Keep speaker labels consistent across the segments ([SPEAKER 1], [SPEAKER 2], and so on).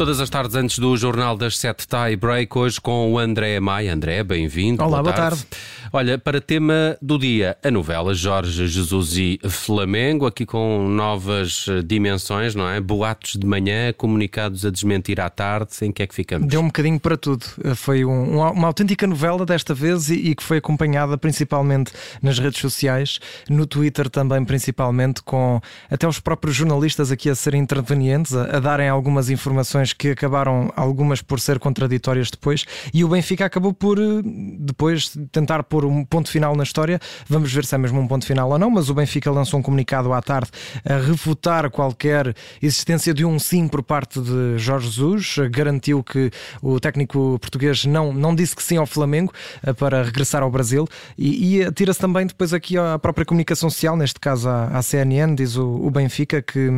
[SPEAKER 1] Todas as tardes antes do Jornal das Sete Tie Break, hoje com o André Maia. André, bem-vindo.
[SPEAKER 2] Olá, boa tarde. boa tarde.
[SPEAKER 1] Olha, para tema do dia, a novela Jorge Jesus e Flamengo, aqui com novas dimensões, não é? Boatos de manhã, comunicados a desmentir à tarde, em que é que ficamos?
[SPEAKER 2] Deu um bocadinho para tudo. Foi um, uma autêntica novela desta vez e, e, que foi acompanhada principalmente nas redes sociais, no Twitter também principalmente, com até os próprios jornalistas aqui a serem intervenientes, a, a darem algumas informações que acabaram algumas por ser contraditórias depois, e o Benfica acabou por eh, depois tentar pôr um ponto final na história. Vamos ver se é mesmo um ponto final ou não, mas o Benfica lançou um comunicado à tarde a refutar qualquer existência de um sim por parte de Jorge Jesus, garantiu que o técnico português não, não disse que sim ao Flamengo eh, para regressar ao Brasil e, e atira-se também depois aqui à própria comunicação social, neste caso à, à CNN, diz o, o Benfica que,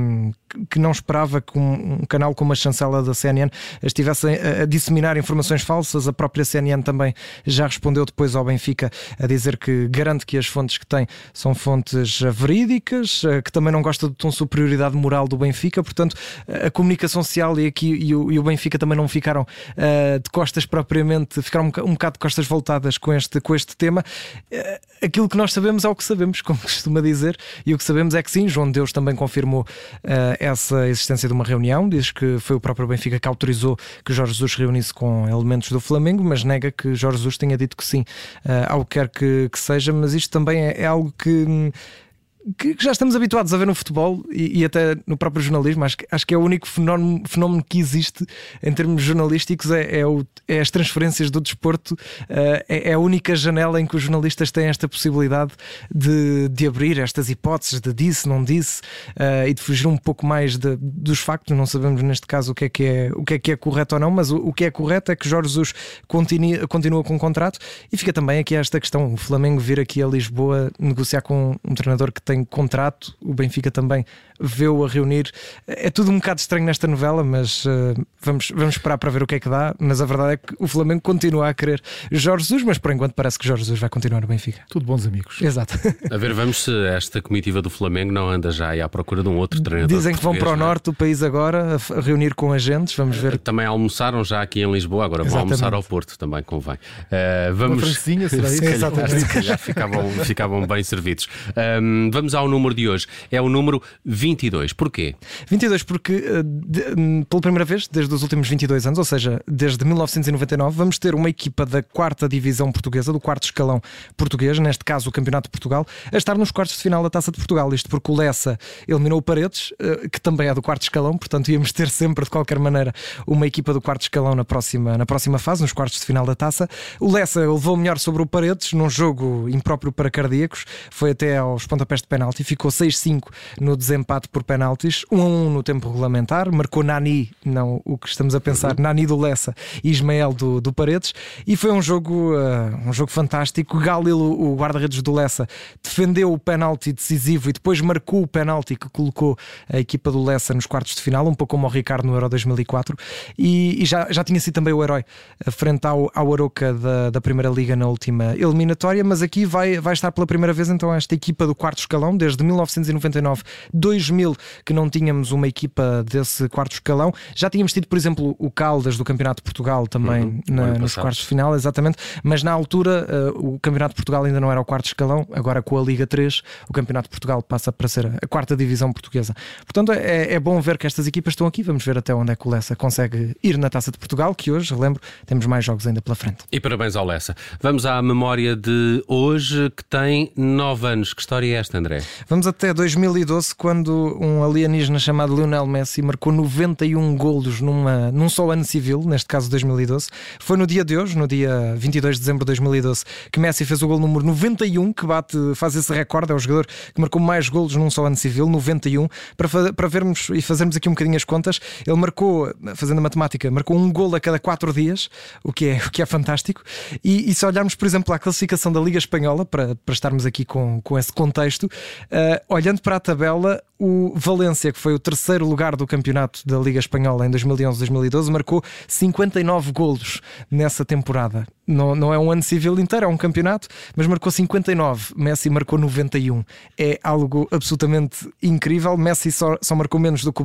[SPEAKER 2] que não esperava que um, um canal como a chancela da CNN estivesse a, a, disseminar informações falsas. A própria CNN também já respondeu depois ao Benfica a dizer que garante que as fontes que tem são fontes verídicas, eh, que também não gosta do tom superioridade moral do Benfica. Portanto, a comunicação social e aqui e o, e o Benfica também não ficaram uh, de costas propriamente, ficaram um, um bocado de costas voltadas com este, com este tema. Uh, aquilo que nós sabemos é o que sabemos, como costuma dizer, e o que sabemos é que sim, João Deus também confirmou uh, essa existência de uma reunião, diz que foi o próprio Benfica que autorizou que Jorge Jesus reunisse com elementos do Flamengo, mas nega que Jorge Jesus tenha dito que sim uh, ao que quer que, seja. Mas isto também é, é algo que que já estamos habituados a ver no futebol e, e até no próprio jornalismo. Acho que, acho que é o único fenómeno, fenómeno que existe em termos jornalísticos é, é, o, é as transferências do desporto. Uh, é, é, a única janela em que os jornalistas têm esta possibilidade de, de abrir estas hipóteses de disse, não disse uh, e de fugir um pouco mais de, dos factos. Não sabemos neste caso o que é que é, o que é, que é correto ou não, mas o, o que é correto é que Jorge Jesus continue, continua com o contrato e fica também aqui esta questão: o Flamengo vir aqui a Lisboa negociar com um treinador que tem tem contrato, o Benfica também vê-o a reunir. É tudo um bocado estranho nesta novela, mas uh, vamos, vamos esperar para ver o que é que dá. Mas a verdade é que o Flamengo continua a querer Jorge Jesus, mas por enquanto parece que Jorge Jesus vai continuar no Benfica.
[SPEAKER 3] Tudo bons amigos.
[SPEAKER 2] Exato.
[SPEAKER 1] A ver, vamos se esta comitiva do Flamengo não anda já aí à procura de um outro treinador.
[SPEAKER 2] Dizem que vão para o é? norte do país agora a reunir com agentes, vamos ver.
[SPEAKER 1] Também almoçaram já aqui em Lisboa, agora Exatamente. vão almoçar ao Porto, também convém. Uh,
[SPEAKER 3] vamos. Uma será isso?
[SPEAKER 1] Exatamente. Já ficavam, ficavam bem servidos. Um, vamos ao número de hoje. É o número 22. Porquê?
[SPEAKER 2] 22 porque, eh, de, hum, pela primeira vez, desde os últimos 22 anos, ou seja, desde 1999, vamos ter uma equipa da quarta divisão portuguesa, do quarto escalão português, neste caso o Campeonato de Portugal, a estar nos quartos de final da Taça de Portugal. Isto porque o Lessa eliminou o Paredes, eh, que também é do quarto escalão, portanto íamos ter sempre, de qualquer maneira, uma equipa do quarto escalão na próxima, na próxima fase, nos quartos de final da Taça. O Lessa levou melhor sobre o Paredes, num jogo impróprio para cardíacos, foi até aos pontapés de penalti, ficou 6-5 no desempate por penaltis, 1 a 1 no tempo regulamentar, marcou Nani, não o que estamos a pensar, uhum. Nani do Lessa e Ismael do, do Paredes, e foi um jogo, uh, um jogo fantástico. Galil, o guarda-redes do Lessa, defendeu o penalti decisivo e depois marcou o penalti que colocou a equipa do Lessa nos quartos de final, um pouco como o Ricardo no Euro 2004, e, e já, já tinha sido também o herói frente ao, ao Aroca da, da Primeira Liga na última eliminatória, mas aqui vai, vai estar pela primeira vez então esta equipa do quarto escalão, desde 1999, 2000, que não tínhamos uma equipa desse quarto escalão. Já tínhamos tido, por exemplo, o Caldas do Campeonato de Portugal também uhum, na, nos quartos de final, exatamente, mas na altura uh, o Campeonato de Portugal ainda não era o quarto escalão, agora com a Liga 3, o Campeonato de Portugal passa para ser a quarta divisão portuguesa. Portanto, é, é bom ver que estas equipas estão aqui, vamos ver até onde é que o Lessa consegue ir na Taça de Portugal, que hoje, relembro, temos mais jogos ainda pela frente.
[SPEAKER 1] E parabéns ao Lessa. Vamos à memória de hoje, que tem nove anos. Que história é esta, André?
[SPEAKER 2] Vamos até 2012, quando um alienígena chamado Lionel Messi marcou 91 golos numa, num só ano civil, neste caso 2012. Foi no dia de hoje, no dia 22 de dezembro de 2012, que Messi fez o gol número 91, que bate, faz esse recorde, é o jogador que marcou mais golos num só ano civil, 91. Para, para vermos e fazermos aqui um bocadinho as contas, ele marcou, fazendo a matemática, marcou um gol a cada quatro dias, o que é, o que é fantástico. E, e se olharmos, por exemplo, à classificação da Liga Espanhola, para, para estarmos aqui com, com esse contexto, uh, olhando para a tabela, o Valência, que foi o terceiro lugar do campeonato da Liga Espanhola em 2011-2012, marcou 59 golos nessa temporada. Não, não é um ano civil inteiro, é um campeonato, mas marcou 59. Messi marcou 91. É algo absolutamente incrível. Messi só, só marcou menos do que o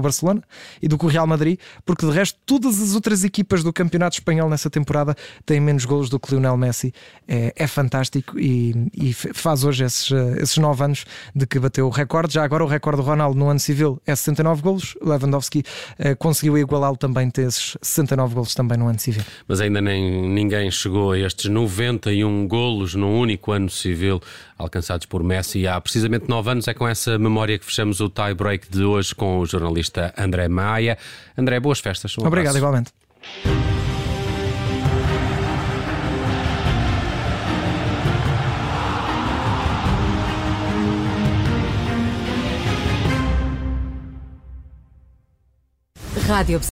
[SPEAKER 2] Barcelona e do que o Real Madrid, porque de resto, todas as outras equipas do campeonato espanhol nessa temporada têm menos golos do que Lionel Messi. É, é fantástico e, e, faz hoje esses, esses 9 anos de que bateu o recorde. Já agora, o recorde do Ronaldo no ano civil é 69 golos. Lewandowski eh, conseguiu igualá-lo também, ter esses 69 golos também no ano civil.
[SPEAKER 1] Mas ainda nem ninguém chegou a estes 91 golos num único ano civil alcançados por Messi há precisamente 9 anos. É com essa memória que fechamos o tie break de hoje com o jornalista André Maia. André, boas festas.
[SPEAKER 2] Um Obrigado, igualmente. Radio.